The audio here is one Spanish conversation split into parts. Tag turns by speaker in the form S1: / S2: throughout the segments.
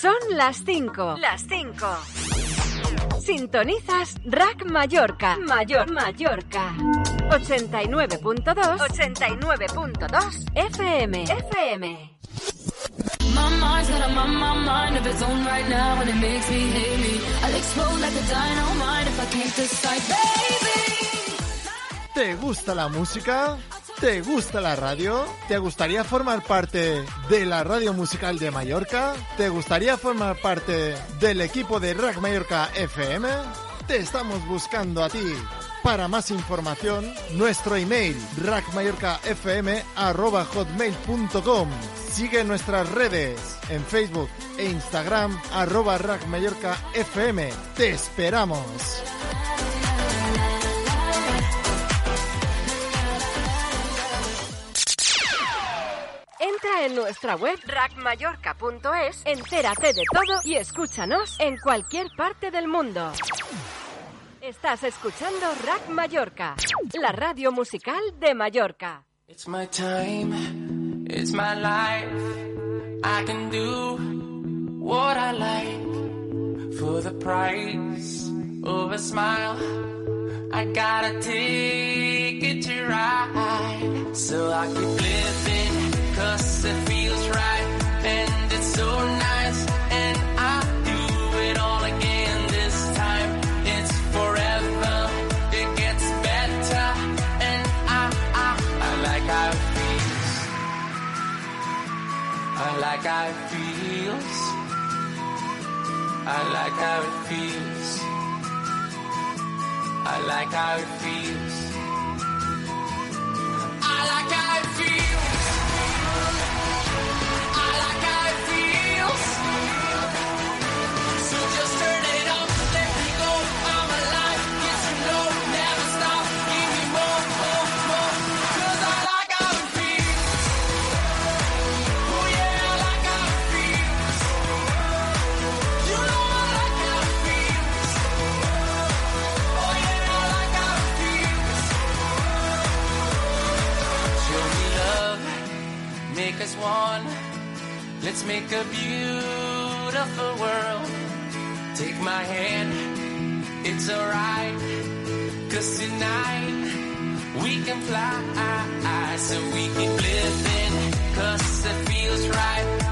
S1: Son las 5. Las 5. Sintonizas Rack Mallorca. Mayor Mallorca. 89.2. 89.2 FM. FM.
S2: My mind's got a my, my mind of its own right now and it makes me hate me. I'll explode like a dynamite if I can't decide, baby.
S3: ¿Te gusta la música? ¿Te gusta la radio? ¿Te gustaría formar parte de la radio musical de Mallorca? ¿Te gustaría formar parte del equipo de Rack Mallorca FM? Te estamos buscando a ti. Para más información, nuestro email rackmallorcafm@hotmail.com. Sigue nuestras redes en Facebook e Instagram arroba. Te esperamos.
S1: Entra en nuestra web rackmallorca.es, entérate de todo y escúchanos en cualquier parte del mundo. Estás escuchando Rack Mallorca, la radio musical de Mallorca.
S4: It's my time, it's my life. I can do what I like for the price of a smile. I gotta take it to ride. So I keep living, cause it feels right. And it's so nice, and I do it all again this time. It's forever, it gets better, and I, I, I like how it feels. I like how it feels. I like how it feels. I like how it feels. I like how it feels. Us one. Let's make a beautiful world. Take my hand, it's alright. Cause tonight we can fly. So we keep living, cause it feels right.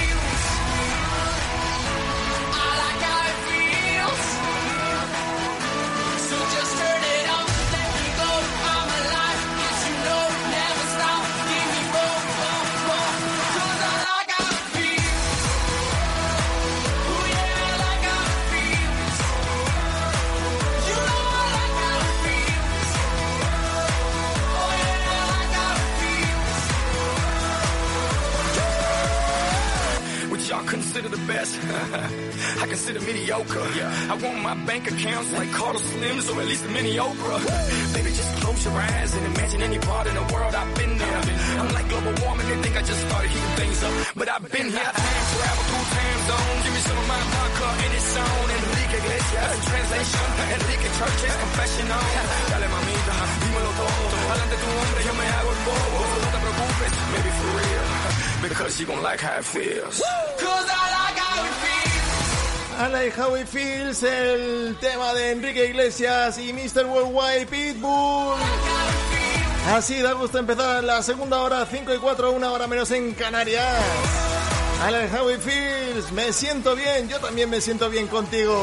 S4: I
S5: consider mediocre. I want my bank accounts like Carlos Slims or at least a mini Oprah. Baby, just close your eyes and imagine any part in the world I've been there. I'm like global warming, they think I just started heating things up. But I've been here, time travel through time zones. Give me some of my vodka in its zone. Enrique Iglesias, translation. Enrique Church's confessional. Dale mamita, dímelo todo. Adelante tu hombre, yo me hago el bobo. No te preocupes, maybe for real. Because you gon' like how it feels.
S4: Cause I like how it
S3: el tema de Enrique Iglesias y Mr. Worldwide Pitbull. Así da gusto empezar la segunda hora, 5 y 4, una hora menos en Canarias. Alex How It Feels, me siento bien, yo también me siento bien contigo.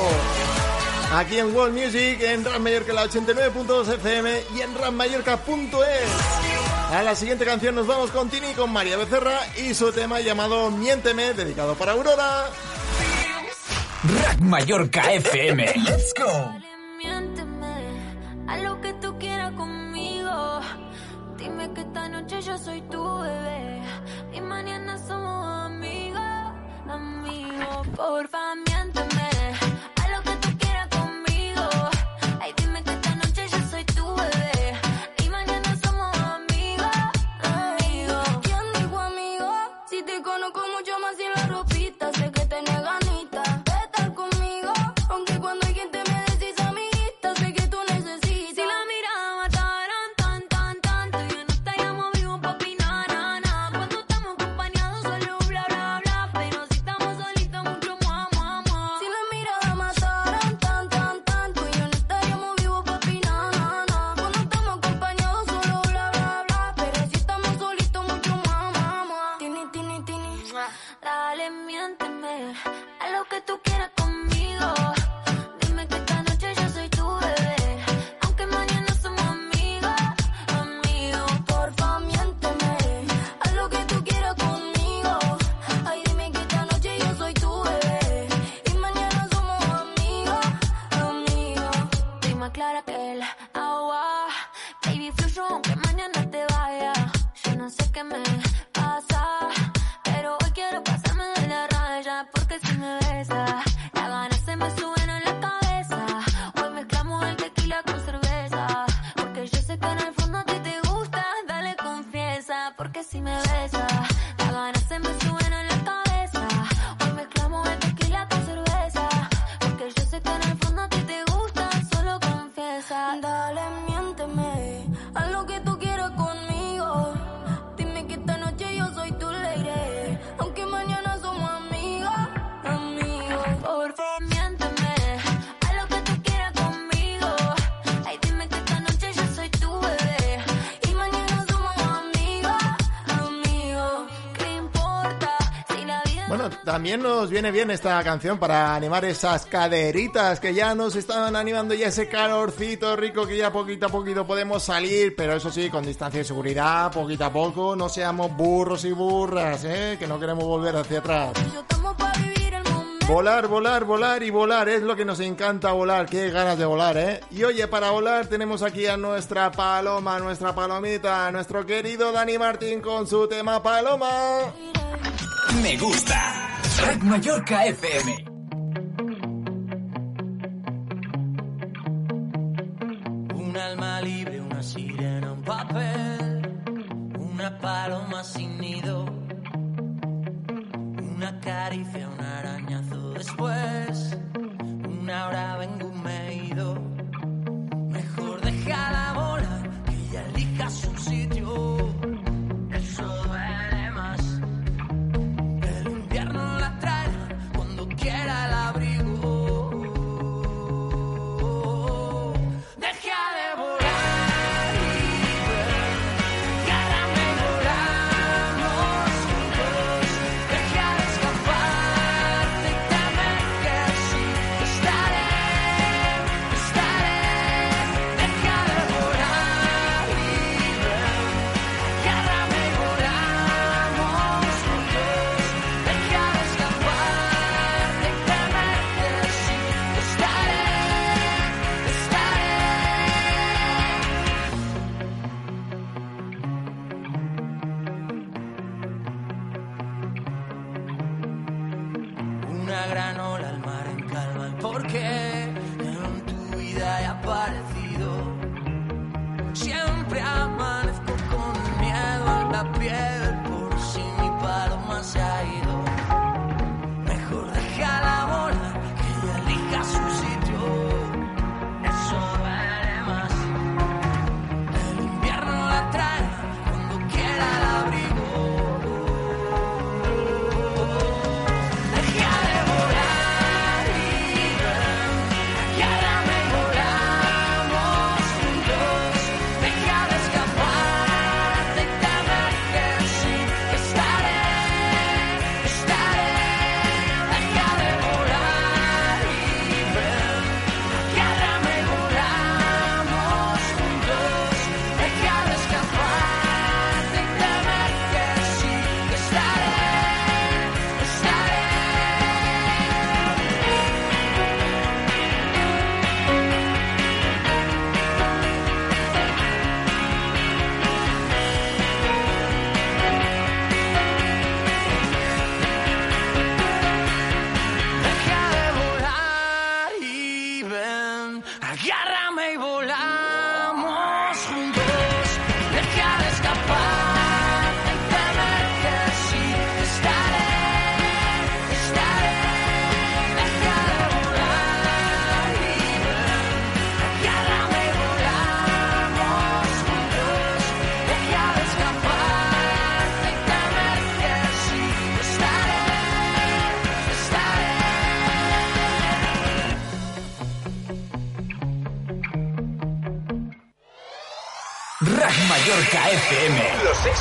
S3: Aquí en World Music, en Ram Mallorca la 89.2 FM y en ramallorca.es. A la siguiente canción nos vamos con Tini, con María Becerra y su tema llamado Miénteme, dedicado para Aurora.
S6: Mallorca FM. Let's go.
S2: Dale, miénteme a lo que tú quieras conmigo. Dime que esta noche yo soy tu bebé y mañana somos amigos, amigos. Porfa, miénteme
S3: también nos viene bien esta canción para animar esas caderitas que ya nos estaban animando ya ese calorcito rico que ya poquito a poquito podemos salir, pero eso sí, con distancia de seguridad, poquito a poco, no seamos burros y burras, ¿eh? que no queremos volver hacia atrás. Volar, volar, volar y volar, es lo que nos encanta volar, qué ganas de volar, ¿eh? Y oye, para volar tenemos aquí a nuestra paloma, nuestra palomita, nuestro querido Dani Martín con su tema Paloma.
S6: Me gusta. Rack Mallorca FM.
S7: Un alma libre, una sirena, un papel, una paloma sin nido, una caricia, un arañazo después, una hora vengo me ido. Mejor déjala volar, que ella elija su sitio.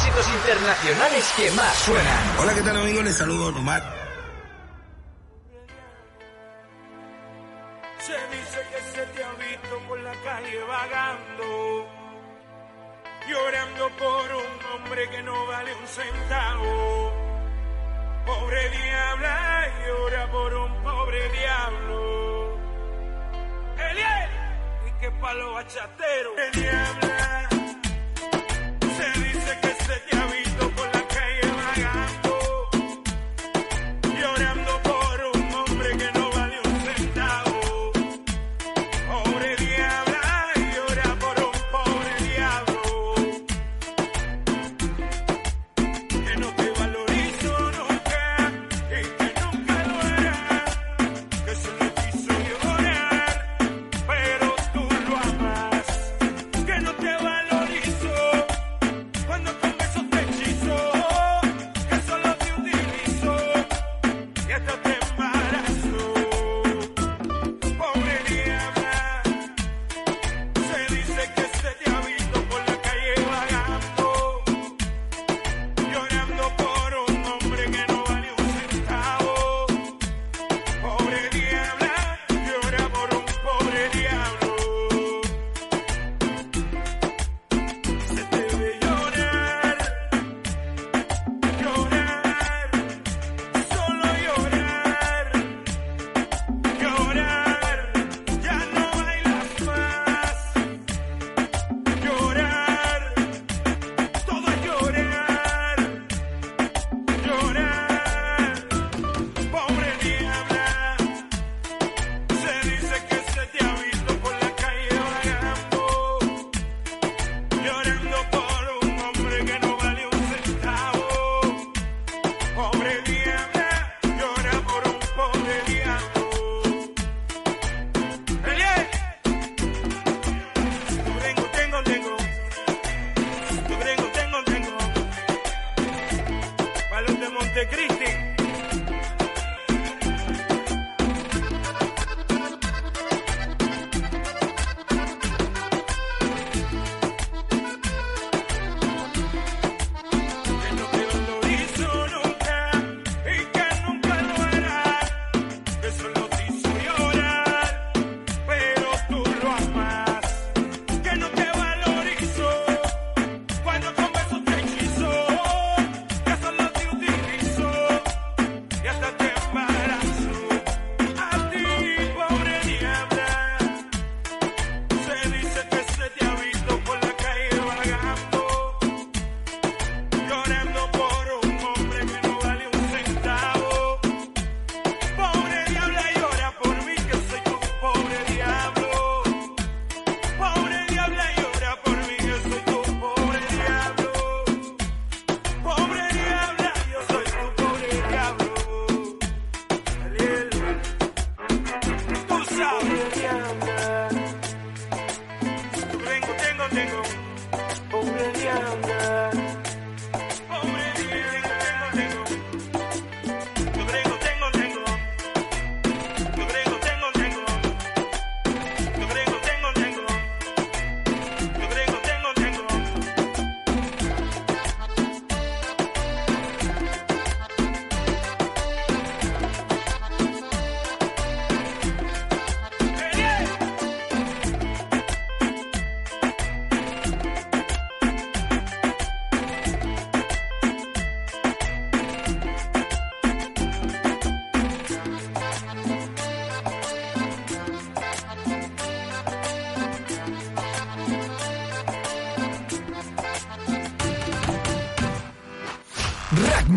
S6: éxitos internacionales que más suenan.
S8: Hola, ¿qué tal amigos? Les saludo Nomad.
S9: Se dice que se te ha visto por la calle vagando, llorando por un hombre que no vale un centavo. Pobre diabla, llora por un pobre diablo. ¡Eliel! Y que palo bachatero. El diabla.
S6: predica.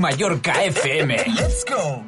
S6: Mallorca FM. Let's go.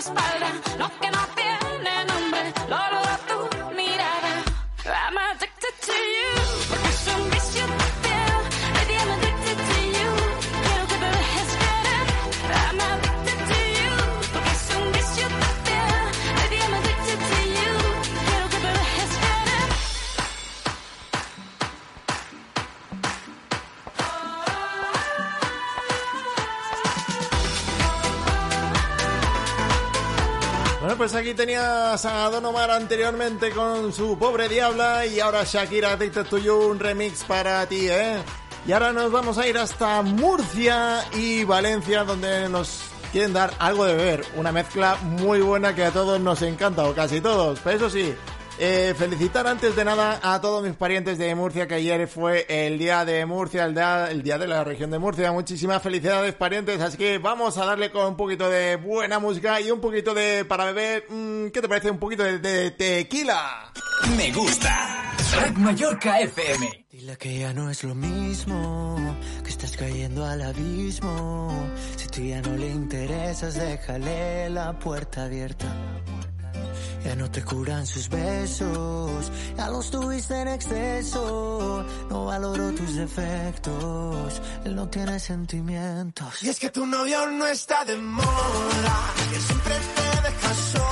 S10: espalda, lo que
S3: no aquí tenías a Don Omar anteriormente con su pobre diabla y ahora Shakira Addicted to un remix para ti, ¿eh? Y ahora nos vamos a ir hasta Murcia y Valencia, donde nos quieren dar algo de beber. Una mezcla muy buena que a todos nos encanta, o casi todos. Pero eso sí, eh, felicitar antes de nada a todos mis parientes de Murcia, que ayer fue el día de Murcia, el día, el día de la región de Murcia. Muchísimas felicidades, parientes. Así que vamos a darle con un poquito de buena música y un poquito de para beber. mm, ¿Qué te parece? Un poquito de, de tequila.
S6: Me gusta. Rack Mallorca FM.
S8: Dile que ya no es lo mismo, que estás cayendo al abismo. Si tú ya no le interesas, déjale la puerta abierta. Ya no te curan sus besos, ya los tuviste en exceso. No valoró tus defectos, él no tiene sentimientos.
S10: Y es que tu novio no está de moda, que siempre te deja sola.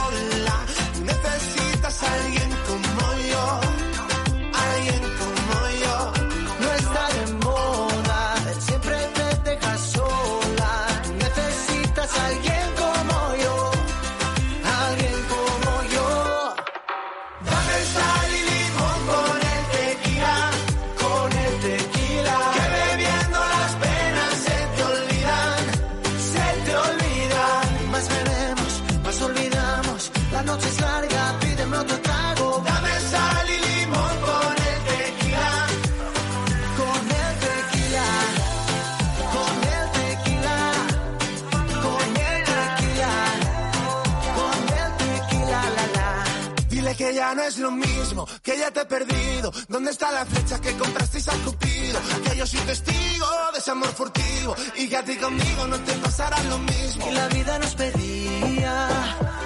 S8: Es
S10: lo mismo, que ya te he perdido. ¿Dónde está la flecha que comprasteis al cupido? Que yo soy testigo de ese amor furtivo y que a ti conmigo no te pasará lo mismo.
S8: Y la vida nos pedía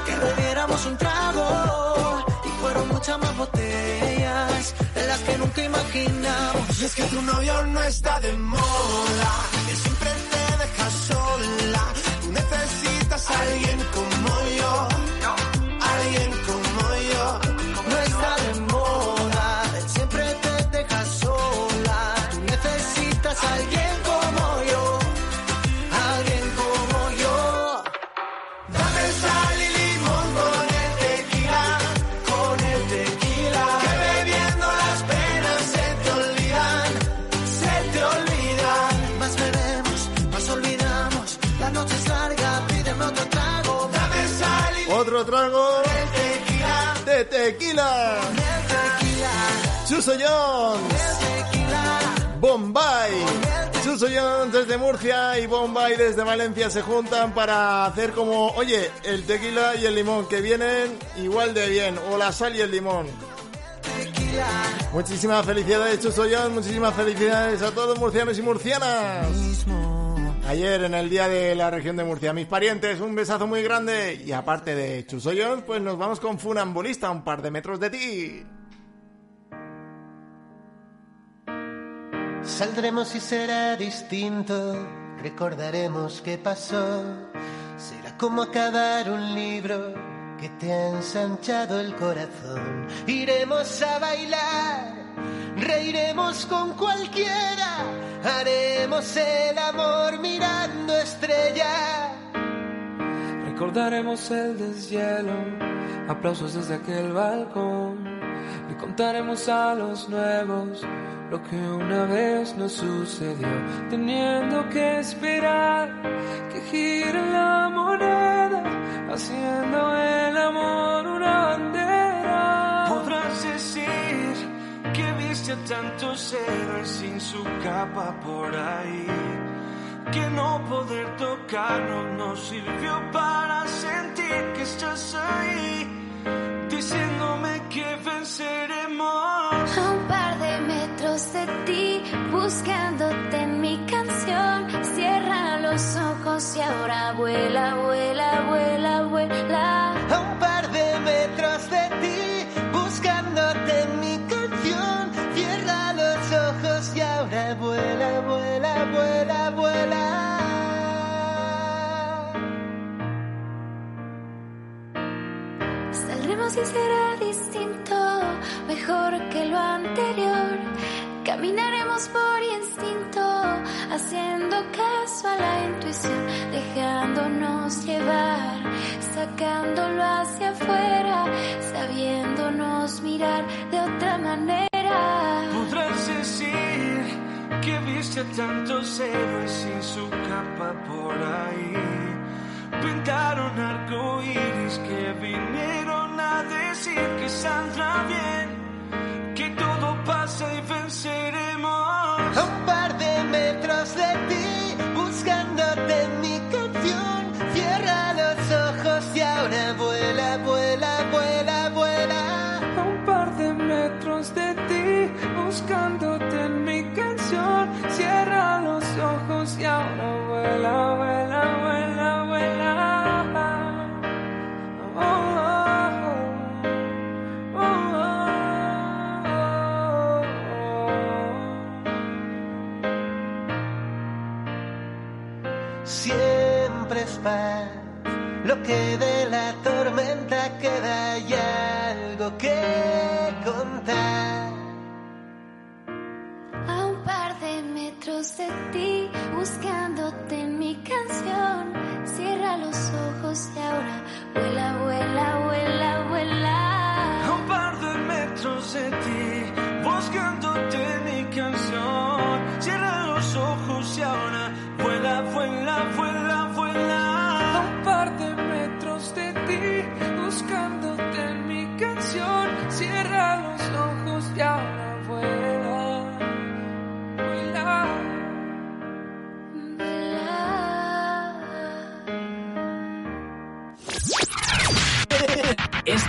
S8: que bebiéramos un trago. Y fueron muchas más botellas de las que nunca imaginamos.
S10: Y es que tu novio no está de moda, que siempre te deja sola. Tú necesitas a alguien como yo, tequila. Tequila,
S3: Bombay. Jones desde Murcia y Bombay desde Valencia se juntan para hacer como, oye, el tequila y el limón que vienen igual de bien, o la sal y el limón. Muchísimas felicidades Chuso Jones, muchísimas felicidades a todos murcianos y murcianas. Ayer en el día de la región de Murcia, mis parientes, un besazo muy grande y aparte de Chuso Jones, pues nos vamos con Funambulista, un par de metros de ti.
S11: Saldremos y será distinto, recordaremos qué pasó. Será como acabar un libro que te ha ensanchado el corazón. Iremos a bailar, reiremos con cualquiera, haremos el amor mirando estrellas.
S12: Recordaremos el deshielo, aplausos desde aquel balcón. Le contaremos a los nuevos lo que una vez nos sucedió, teniendo que esperar que gire la moneda, haciendo el amor una bandera.
S9: A tantos héroes sin su capa por ahí. Que no poder tocarnos nos sirvió para sentir que estás ahí. Diciéndome que venceremos.
S2: A un par de metros de ti, buscándote en mi canción. Cierra los ojos y ahora vuela, vuela, vuela, vuela. Saldremos y será distinto, mejor que lo anterior. Caminaremos por instinto, haciendo caso a la intuición, dejándonos llevar. sacándolo hacia afuera, sabiéndonos mirar de otra manera.
S12: Podrás decir que viste tantos héroes sin su
S11: queda y algo que contar.
S2: A un par de metros de ti, buscándote en mi canción. Cierra los ojos y ahora vuela, vuela, vuela, vuela.
S12: A un par de metros de ti, buscándote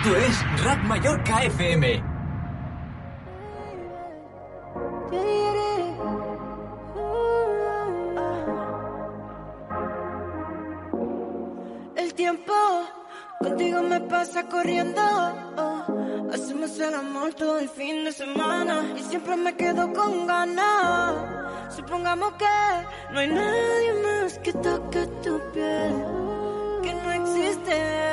S6: Esto es Rack Mallorca FM.
S13: El tiempo contigo me pasa corriendo. Hacemos el amor todo el fin de semana y siempre me quedo con ganas. Supongamos que no hay nadie más que toque tu piel, que no existe.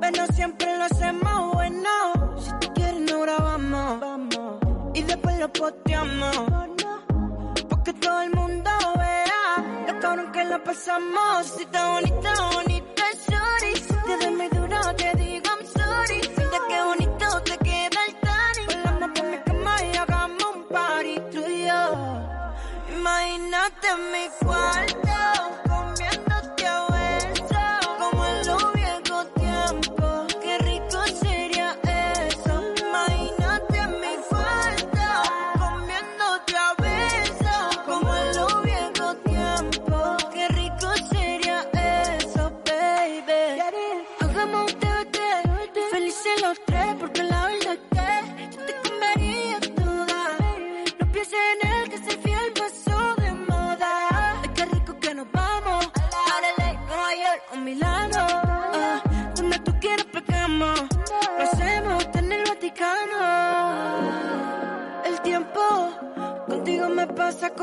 S13: Pero siempre lo hacemos lo posteamos. Porque todo el mundo vea lo cabrón que lo pasamos. Si está bonita, bonita, sorry. Si te doy muy duro, te digo I'm sorry. Mira qué bonito te queda el tanning. Volamos por mi cama y hagamos un party tú y yo. Imagínate mi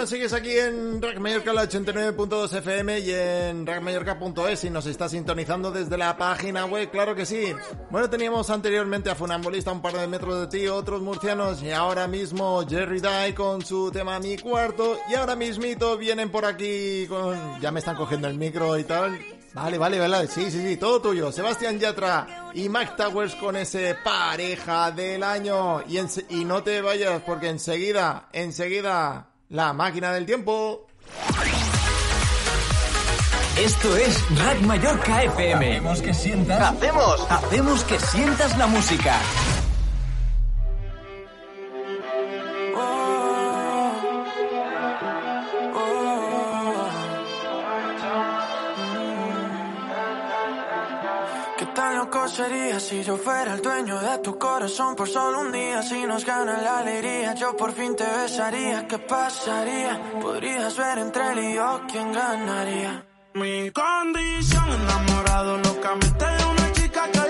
S3: Bueno, sigues aquí en Rack Mallorca, la 89.2 FM y en rackmallorca.es y nos está sintonizando desde la página web, claro que sí. Bueno, teníamos anteriormente a Funambulista, un par de metros de ti, otros murcianos y ahora mismo Jerry Dye con su tema Mi Cuarto y ahora mismito vienen por aquí con... Ya me están cogiendo el micro y tal. Vale, vale, vale. Sí, sí, sí, todo tuyo. Sebastián Yatra y Mike Towers con ese pareja del año. Y, y no te vayas porque enseguida, enseguida, la máquina del tiempo.
S6: Esto es Rack Mallorca FM. Hacemos que sientas. Hacemos. Hacemos que sientas la música.
S14: Loco sería si yo fuera el dueño de tu corazón por solo un día? Si nos gana la alegría, yo por fin te besaría. ¿Qué pasaría? Podrías ver entre él y yo quién ganaría.
S9: Mi condición enamorado locamente una chica que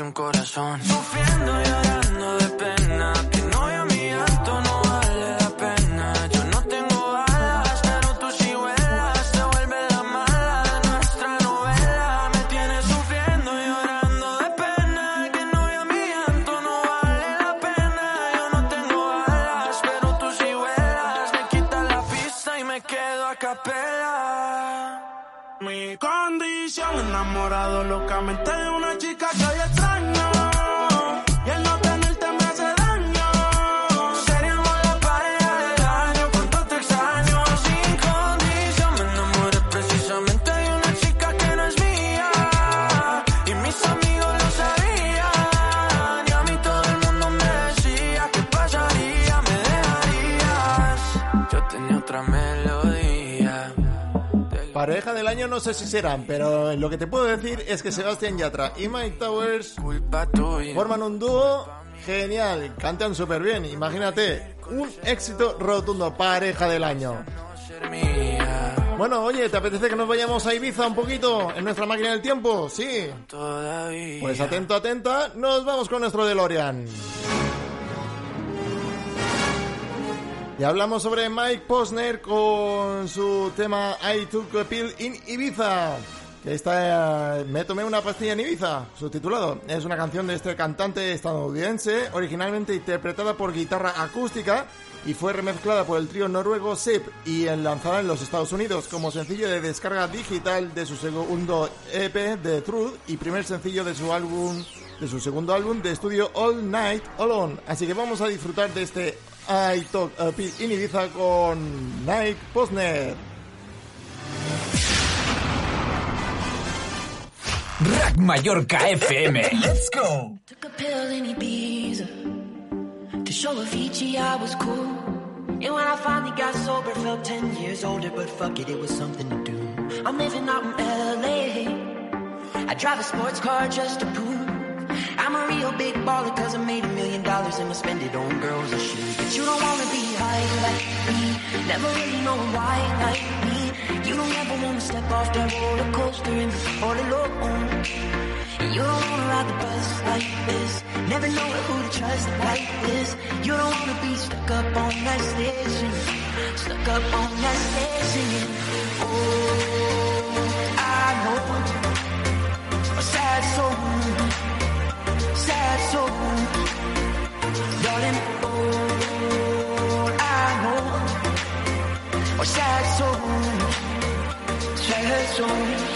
S14: un corazón. No
S3: sé si serán, pero lo que te puedo decir es que Sebastián Yatra y Mike Towers forman un dúo genial, cantan súper bien, imagínate, un éxito rotundo, pareja del año. Bueno, oye, ¿te apetece que nos vayamos a Ibiza un poquito en nuestra máquina del tiempo? Sí. Pues atento, atenta, nos vamos con nuestro DeLorean. Y hablamos sobre Mike Posner con su tema I Took a Pill in Ibiza. Que está, eh, me tomé una pastilla en Ibiza, subtitulado. Es una canción de este cantante estadounidense, originalmente interpretada por guitarra acústica y fue remezclada por el trío noruego SIP y lanzada en los Estados Unidos como sencillo de descarga digital de su segundo EP The Truth y primer sencillo de su álbum de su segundo álbum de estudio All Night Alone. Así que vamos a disfrutar de este I Talk eh, a Pill in Ibiza con Mike Posner.
S6: Rack Mallorca FM. Let's go.
S7: Took a pill in Ibiza to show Avicii I was cool. And when I finally got sober, felt 10 years older, but fuck it, it was something to do. I'm living out in LA. I drive a sports car just to prove I'm a real big baller cause I made a million dollars and I spend it on girls and shoes. But you don't wanna be high like me, never really know why like me. You don't ever wanna step off that roller coaster and be all alone. You don't wanna ride the bus like this, never know who to trust like this. You don't wanna be stuck up on that station, stuck up on that station. Oh. soul, sad.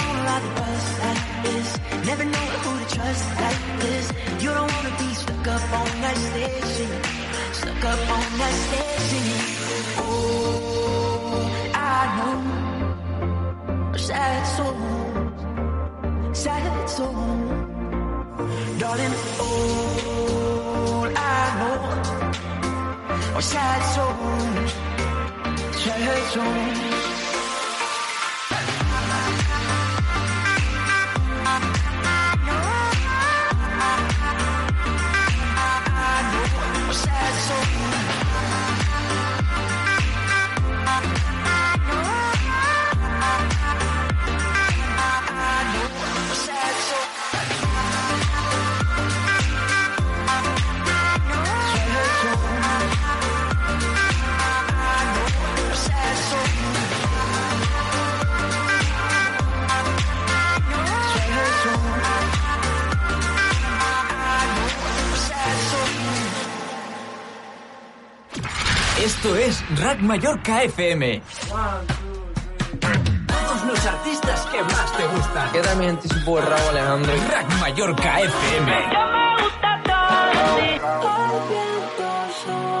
S7: ride the like this. Never know who to trust like this. You don't wanna be stuck up on that station. Stuck up on that station. Oh, I know. Sad soul. Sad soul. Darling, all I know are sad souls. Sad souls.
S6: Esto es Rack Mallorca FM. Todos los artistas que más te gustan.
S15: ¿Qué también te supo el rabo, Alejandro?
S6: Rack Mallorca FM.
S16: a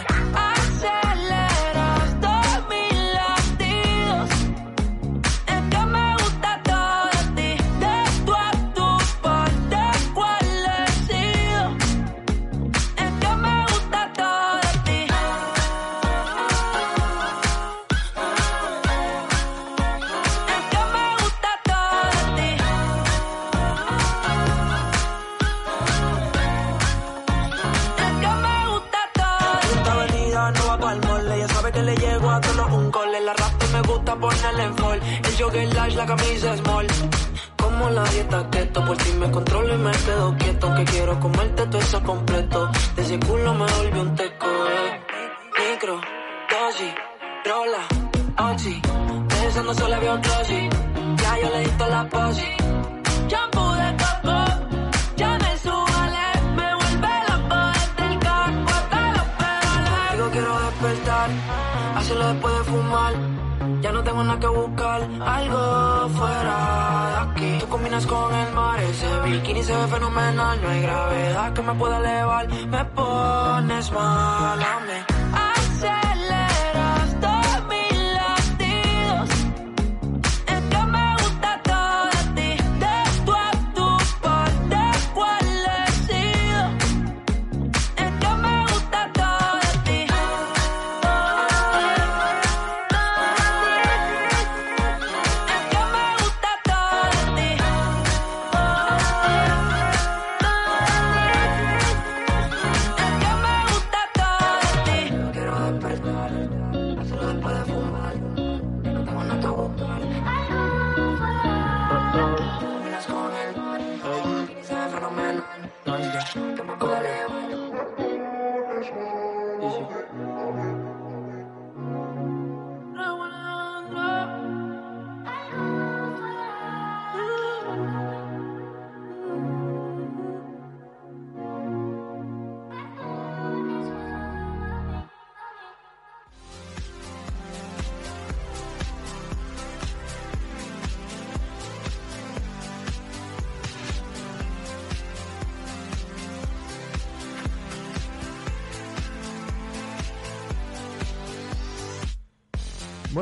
S16: 你喜
S12: 欢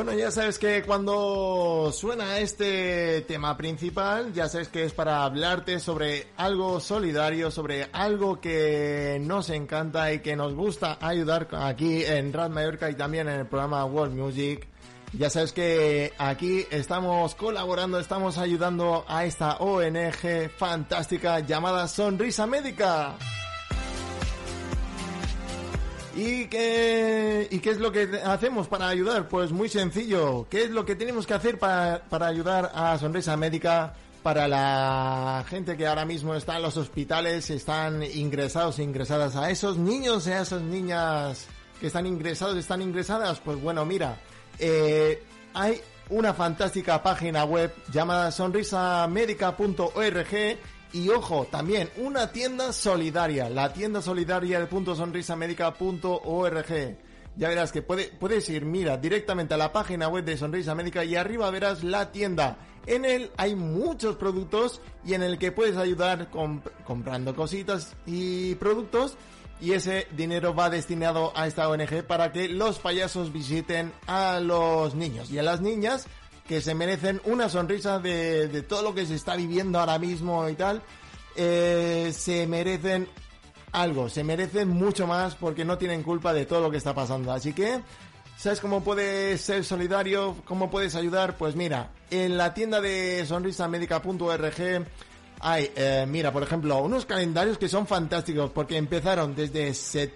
S3: Bueno, ya sabes que cuando suena este tema principal, ya sabes que es para hablarte sobre algo solidario, sobre algo que nos encanta y que nos gusta ayudar aquí en Rad Mallorca y también en el programa World Music. Ya sabes que aquí estamos colaborando, estamos ayudando a esta ONG fantástica llamada Sonrisa Médica. ¿Y qué, ¿Y qué es lo que hacemos para ayudar? Pues muy sencillo. ¿Qué es lo que tenemos que hacer para, para ayudar a Sonrisa Médica? Para la gente que ahora mismo está en los hospitales, están ingresados e ingresadas, a esos niños y a esas niñas que están ingresados, están ingresadas, pues bueno, mira, eh, hay una fantástica página web llamada sonrisamedica.org y ojo, también una tienda solidaria, la tienda solidaria de sonrisamedica.org. Ya verás que puede, puedes ir, mira, directamente a la página web de Sonrisa Médica y arriba verás la tienda. En él hay muchos productos y en el que puedes ayudar comp- comprando cositas y productos y ese dinero va destinado a esta ONG para que los payasos visiten a los niños y a las niñas que se merecen una sonrisa de, de todo lo que se está viviendo ahora mismo y tal. Eh, se merecen algo, se merecen mucho más porque no tienen culpa de todo lo que está pasando. Así que, ¿sabes cómo puedes ser solidario? ¿Cómo puedes ayudar? Pues mira, en la tienda de sonrisamedica.org hay, eh, mira, por ejemplo, unos calendarios que son fantásticos porque empezaron desde, set-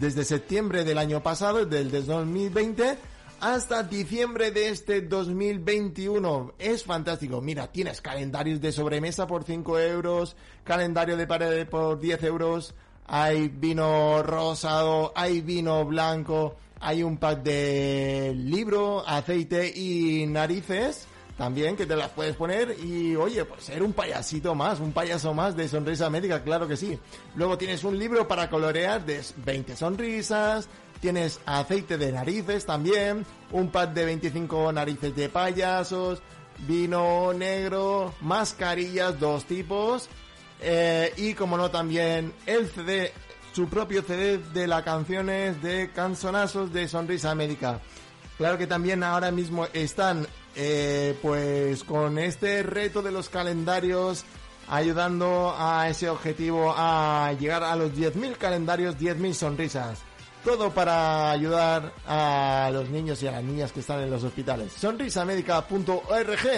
S3: desde septiembre del año pasado, del 2020, hasta diciembre de este 2021. Es fantástico. Mira, tienes calendarios de sobremesa por 5 euros, calendario de pared por 10 euros, hay vino rosado, hay vino blanco, hay un pack de libro, aceite y narices. También que te las puedes poner y oye, pues ser un payasito más, un payaso más de sonrisa médica, claro que sí. Luego tienes un libro para colorear de 20 sonrisas, tienes aceite de narices también, un pack de 25 narices de payasos, vino negro, mascarillas, dos tipos, eh, y como no también el CD, su propio CD de las canciones de canzonazos de Sonrisa Médica. Claro que también ahora mismo están eh, pues con este reto de los calendarios ayudando a ese objetivo a llegar a los 10.000 calendarios, 10.000 sonrisas. Todo para ayudar a los niños y a las niñas que están en los hospitales. Sonrisamedica.org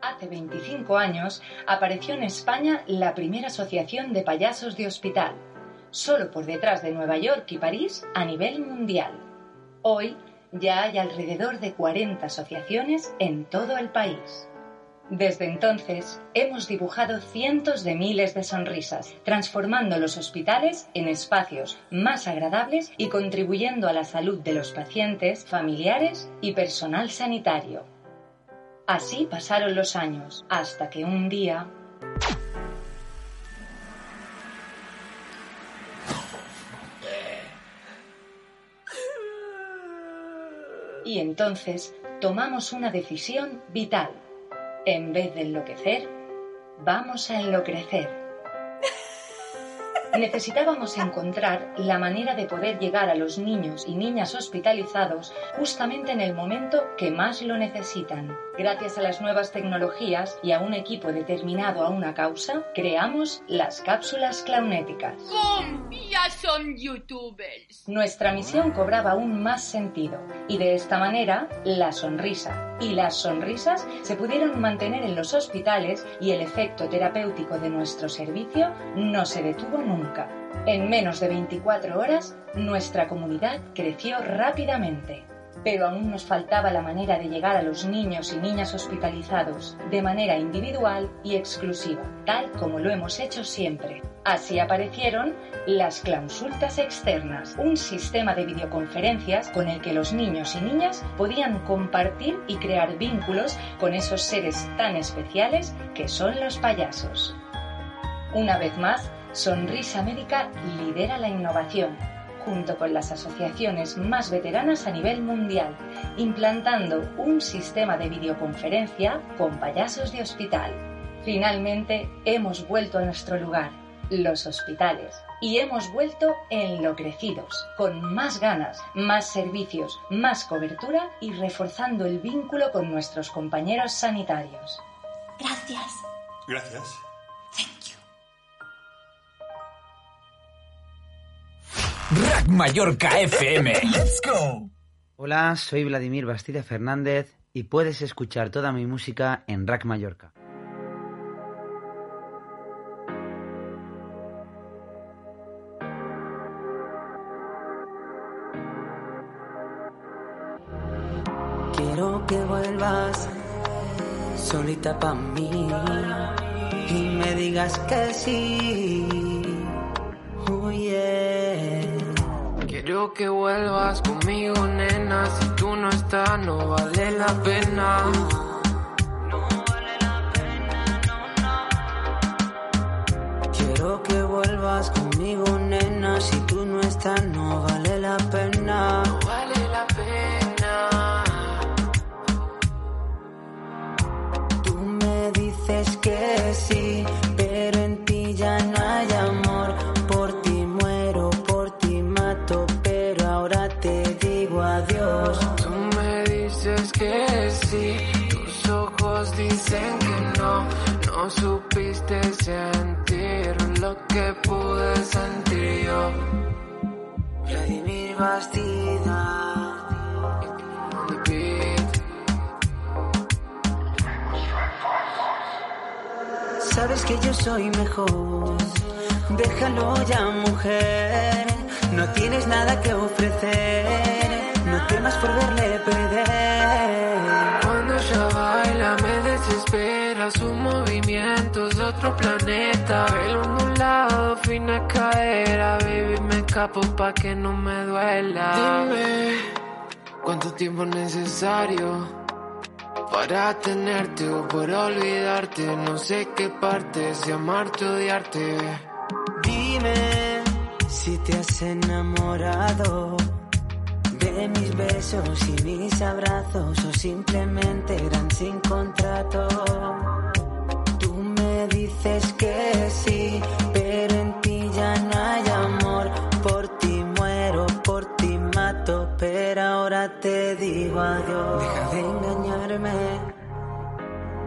S17: Hace 25 años apareció en España la primera asociación de payasos de hospital, solo por detrás de Nueva York y París a nivel mundial. Hoy ya hay alrededor de 40 asociaciones en todo el país. Desde entonces hemos dibujado cientos de miles de sonrisas, transformando los hospitales en espacios más agradables y contribuyendo a la salud de los pacientes, familiares y personal sanitario. Así pasaron los años, hasta que un día... Y entonces tomamos una decisión vital. En vez de enloquecer, vamos a enloquecer. Necesitábamos encontrar la manera de poder llegar a los niños y niñas hospitalizados justamente en el momento que más lo necesitan. Gracias a las nuevas tecnologías y a un equipo determinado a una causa, creamos las cápsulas clownéticas.
S18: ¡Bum! Ya son youtubers.
S17: Nuestra misión cobraba aún más sentido y de esta manera la sonrisa y las sonrisas se pudieron mantener en los hospitales y el efecto terapéutico de nuestro servicio no se detuvo En menos de 24 horas, nuestra comunidad creció rápidamente. pero aún nos faltaba la manera de llegar a los niños y niñas hospitalizados de manera individual y exclusiva, tal como lo hemos hecho siempre. Así aparecieron las clausultas externas, un sistema de videoconferencias con el que los niños y niñas podían compartir y crear vínculos con esos seres tan especiales que son los payasos. Una vez más, Sonrisa Médica lidera la innovación junto con las asociaciones más veteranas a nivel mundial, implantando un sistema de videoconferencia con payasos de hospital. Finalmente, hemos vuelto a nuestro lugar, los hospitales, y hemos vuelto enloquecidos, con más ganas, más servicios, más cobertura y reforzando el vínculo con nuestros compañeros sanitarios.
S2: Gracias.
S5: Gracias.
S6: Rack Mallorca FM. Let's go.
S19: Hola, soy Vladimir Bastida Fernández y puedes escuchar toda mi música en Rack Mallorca.
S8: Quiero que vuelvas solita pa' mí y me digas que sí. Oh yeah.
S12: Quiero que vuelvas conmigo, nena. Si tú no estás, no vale la pena.
S8: Quiero que vuelvas conmigo, nena. Si tú no estás, no vale la pena.
S12: Dicen que no. No supiste sentir lo que pude sentir yo.
S8: Vladimir Bastida. Sabes que yo soy mejor. Déjalo ya, mujer. No tienes nada que ofrecer. No temas por verle perder.
S12: Sus movimientos otro planeta Pelo ondulado, fina cadera Baby, me escapo pa' que no me duela Dime, ¿cuánto tiempo es necesario? Para tenerte o para olvidarte No sé qué parte, si amarte o odiarte
S8: Dime si te has enamorado de mis besos y mis abrazos o simplemente eran sin contrato. Dices que sí, pero en ti ya no hay amor. Por ti muero, por ti mato, pero ahora te digo adiós. Deja de engañarme,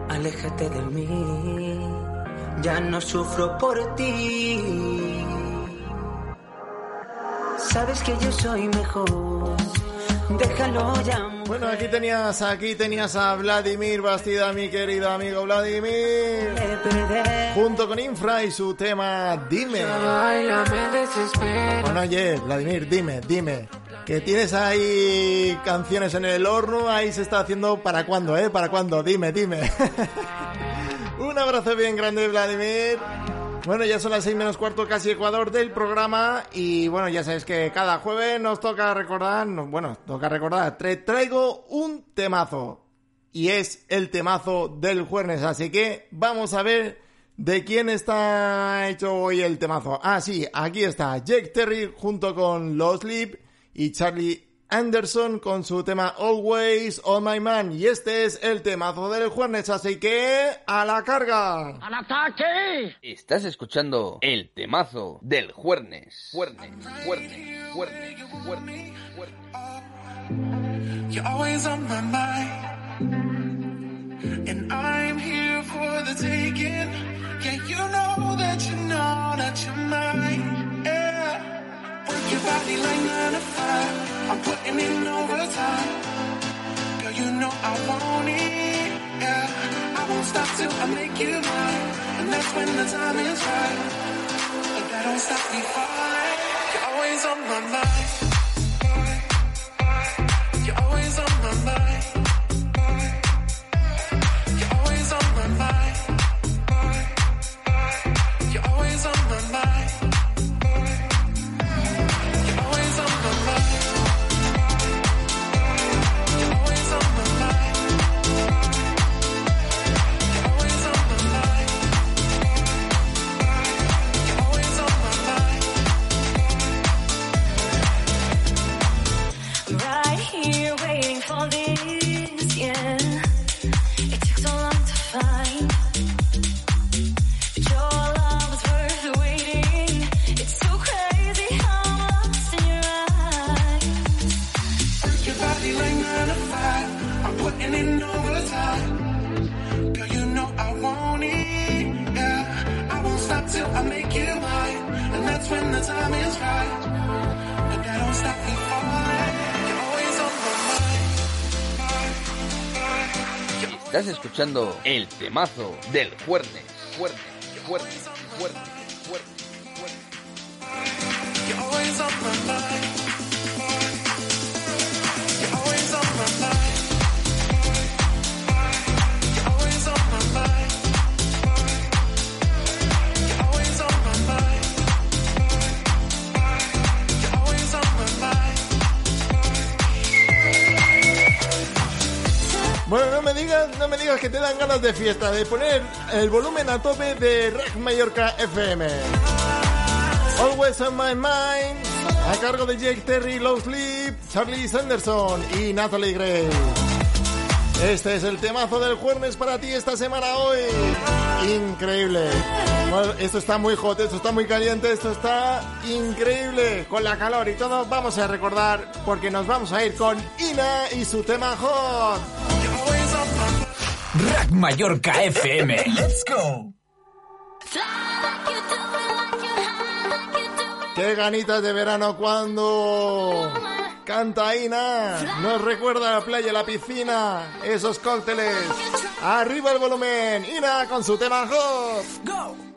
S8: aléjate de mí. Ya no sufro por ti. Sabes que yo soy mejor. Déjalo ya.
S3: Bueno, aquí tenías, aquí tenías a Vladimir Bastida, mi querido amigo Vladimir. Junto con Infra y su tema Dime. Bueno, oye, Vladimir, dime, dime. Que tienes ahí canciones en el horno, ahí se está haciendo para cuándo, ¿eh? ¿Para cuándo? Dime, dime. Un abrazo bien grande, Vladimir. Bueno, ya son las seis menos cuarto, casi Ecuador del programa. Y bueno, ya sabéis que cada jueves nos toca recordar, no, bueno, toca recordar, tra- traigo un temazo. Y es el temazo del jueves. Así que vamos a ver de quién está hecho hoy el temazo. Ah, sí, aquí está Jake Terry junto con Los Sleep y Charlie Anderson con su tema Always on My Man. Y este es el temazo del jueves. Así que a la carga.
S20: ¡Al ataque! Estás escuchando el temazo del Juernes. Juernes, Juernes, Juernes, Juernes, Juernes.
S10: You're always on my mind. And I'm here for the taking. Yeah, you know that you know that you're mine. Yeah. Work your body like. I'm putting in overtime. Girl, you know I want it. Yeah. I won't stop till I make you mine. And that's when the time is right. But that don't stop me falling. You're always on my mind. You're always always on my mind.
S20: Escuchando el temazo del Juernes. Juernes, Juernes, Juernes, Juernes.
S10: You're
S3: no me digas que te dan ganas de fiesta, de poner el volumen a tope de Rack Mallorca FM. Always on my mind, a cargo de Jake Terry, Low Sleep, Charlie Sanderson y Natalie Gray. Este es el temazo del jueves para ti esta semana hoy. Increíble. Esto está muy hot, esto está muy caliente, esto está increíble. Con la calor y todo, vamos a recordar porque nos vamos a ir con Ina y su tema hot.
S6: Rack Mallorca FM. Let's go.
S3: Qué ganitas de verano cuando canta Ina. Nos recuerda la playa, la piscina, esos cócteles. Arriba el volumen. Ina con su tema hot.
S10: Go.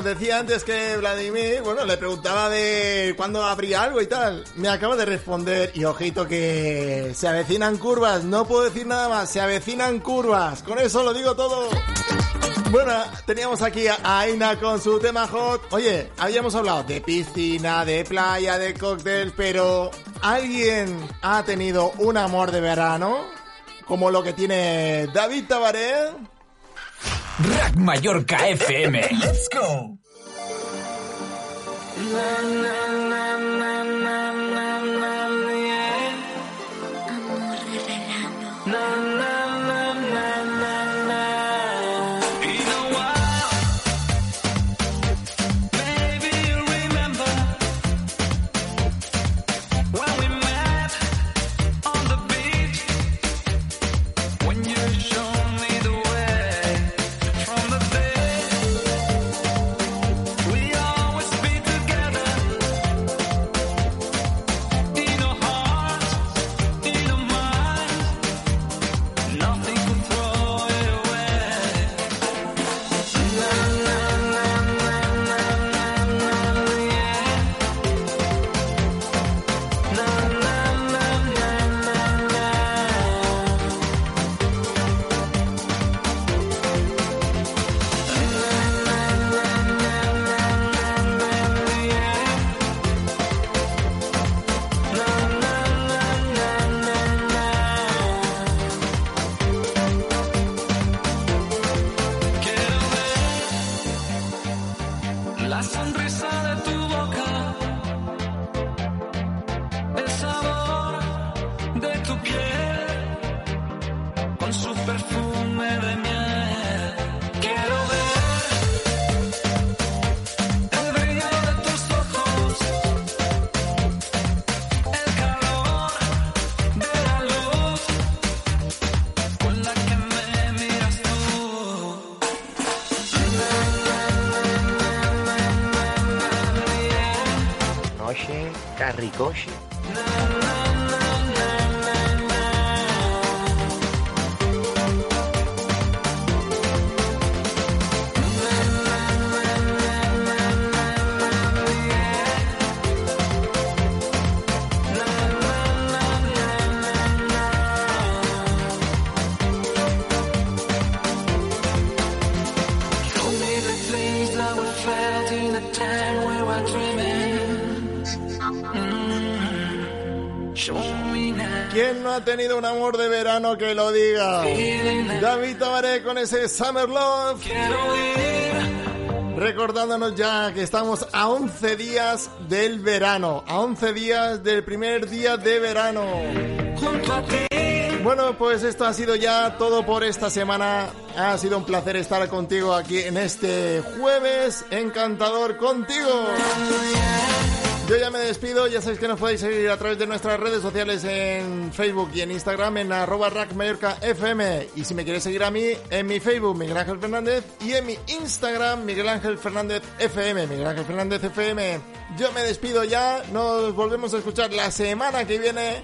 S3: Bueno, decía antes que Vladimir, bueno, le preguntaba de cuándo habría algo y tal. Me acaba de responder y ojito que se avecinan curvas, no puedo decir nada más, se avecinan curvas. Con eso lo digo todo. Bueno, teníamos aquí a Aina con su tema hot. Oye, habíamos hablado de piscina, de playa, de cóctel, pero ¿alguien ha tenido un amor de verano? Como lo que tiene David Tabaré.
S12: Rack Mallorca FM. Let's go.
S3: Satoshi un amor de verano que lo diga? David Tabaré con ese Summer Love. Recordándonos ya que estamos a 11 días del verano, a 11 días del primer día de verano. Bueno, pues esto ha sido ya todo por esta semana. Ha sido un placer estar contigo aquí en este jueves encantador contigo. Yo ya me despido, ya sabéis que nos podéis seguir a través de nuestras redes sociales en Facebook y en Instagram en arroba Rack Mallorca FM. Y si me quieres seguir a mí, en mi Facebook Miguel Ángel Fernández y en mi Instagram Miguel Ángel Fernández FM. Miguel Ángel Fernández FM. Yo me despido ya, nos volvemos a escuchar la semana que viene.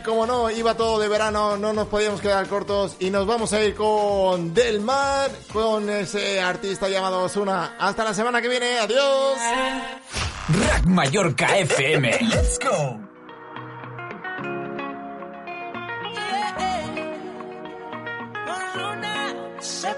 S3: Y como no, iba todo de verano, no nos podíamos quedar cortos y nos vamos a ir con Del Mar, con ese artista llamado Osuna. Hasta la semana que viene, adiós.
S12: Rack Mallorca FM. Let's go.
S13: Se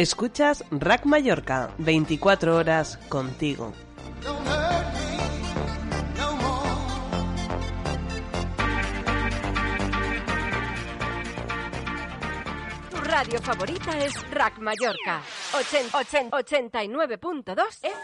S21: Escuchas Rack Mallorca, 24 horas contigo.
S1: Tu radio favorita es Rack Mallorca, 89.2